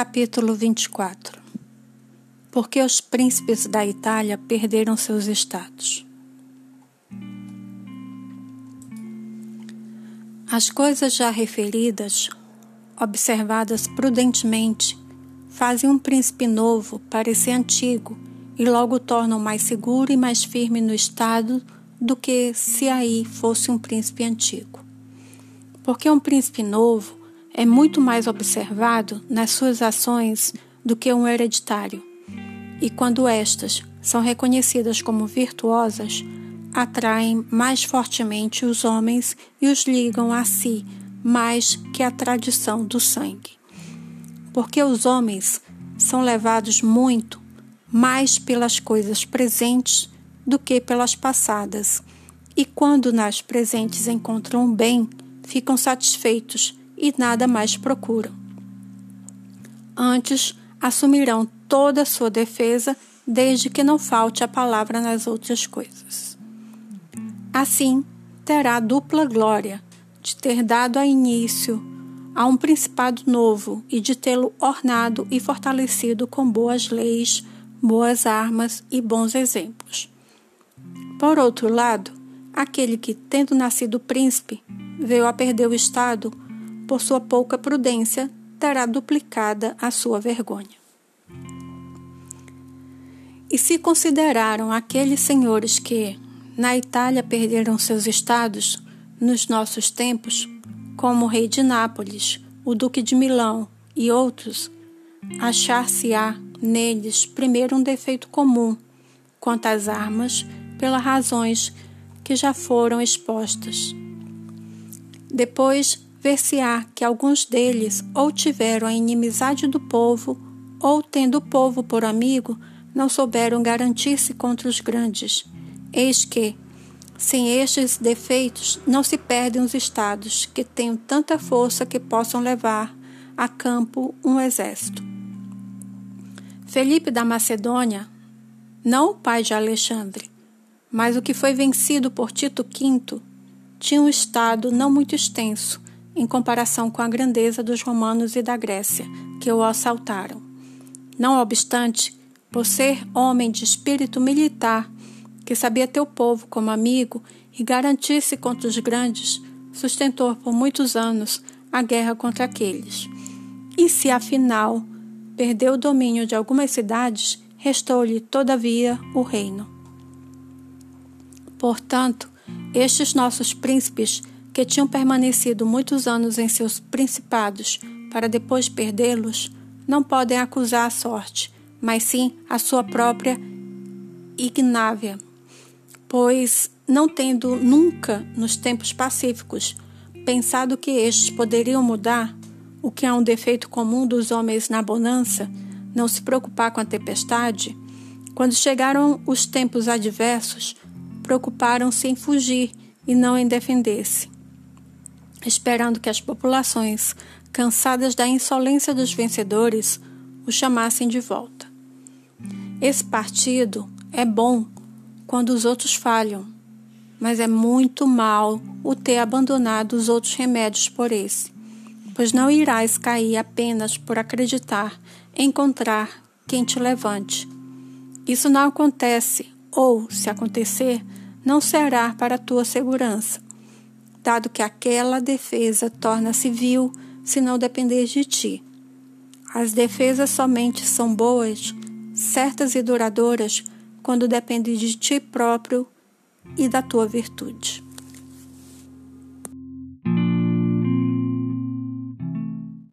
Capítulo 24 Porque os príncipes da Itália perderam seus estados. As coisas já referidas, observadas prudentemente, fazem um príncipe novo parecer antigo e logo tornam mais seguro e mais firme no estado do que se aí fosse um príncipe antigo. Porque um príncipe novo é muito mais observado nas suas ações do que um hereditário. E quando estas são reconhecidas como virtuosas, atraem mais fortemente os homens e os ligam a si mais que a tradição do sangue. Porque os homens são levados muito mais pelas coisas presentes do que pelas passadas, e quando nas presentes encontram o bem, ficam satisfeitos e nada mais procuram. Antes, assumirão toda a sua defesa, desde que não falte a palavra nas outras coisas. Assim, terá dupla glória de ter dado a início a um principado novo e de tê-lo ornado e fortalecido com boas leis, boas armas e bons exemplos. Por outro lado, aquele que, tendo nascido príncipe, veio a perder o Estado por sua pouca prudência, terá duplicada a sua vergonha. E se consideraram aqueles senhores que, na Itália, perderam seus estados, nos nossos tempos, como o rei de Nápoles, o duque de Milão e outros, achar-se-á neles primeiro um defeito comum quanto às armas, pelas razões que já foram expostas. Depois, ver-se-á que alguns deles ou tiveram a inimizade do povo, ou, tendo o povo por amigo, não souberam garantir-se contra os grandes. Eis que, sem estes defeitos, não se perdem os estados que tenham tanta força que possam levar a campo um exército. Felipe da Macedônia, não o pai de Alexandre, mas o que foi vencido por Tito V, tinha um estado não muito extenso, em comparação com a grandeza dos romanos e da Grécia, que o assaltaram. Não obstante, por ser homem de espírito militar, que sabia ter o povo como amigo e garantir-se contra os grandes, sustentou por muitos anos a guerra contra aqueles. E se afinal perdeu o domínio de algumas cidades, restou-lhe, todavia, o reino. Portanto, estes nossos príncipes que tinham permanecido muitos anos em seus principados para depois perdê-los, não podem acusar a sorte, mas sim a sua própria ignávia, pois, não tendo nunca, nos tempos pacíficos, pensado que estes poderiam mudar, o que é um defeito comum dos homens na bonança, não se preocupar com a tempestade, quando chegaram os tempos adversos, preocuparam-se em fugir e não em defender-se esperando que as populações, cansadas da insolência dos vencedores, o chamassem de volta. Esse partido é bom quando os outros falham, mas é muito mal o ter abandonado os outros remédios por esse, pois não irás cair apenas por acreditar encontrar quem te levante. Isso não acontece, ou, se acontecer, não será para tua segurança dado que aquela defesa torna-se vil se não depender de ti. As defesas somente são boas, certas e duradouras quando dependem de ti próprio e da tua virtude.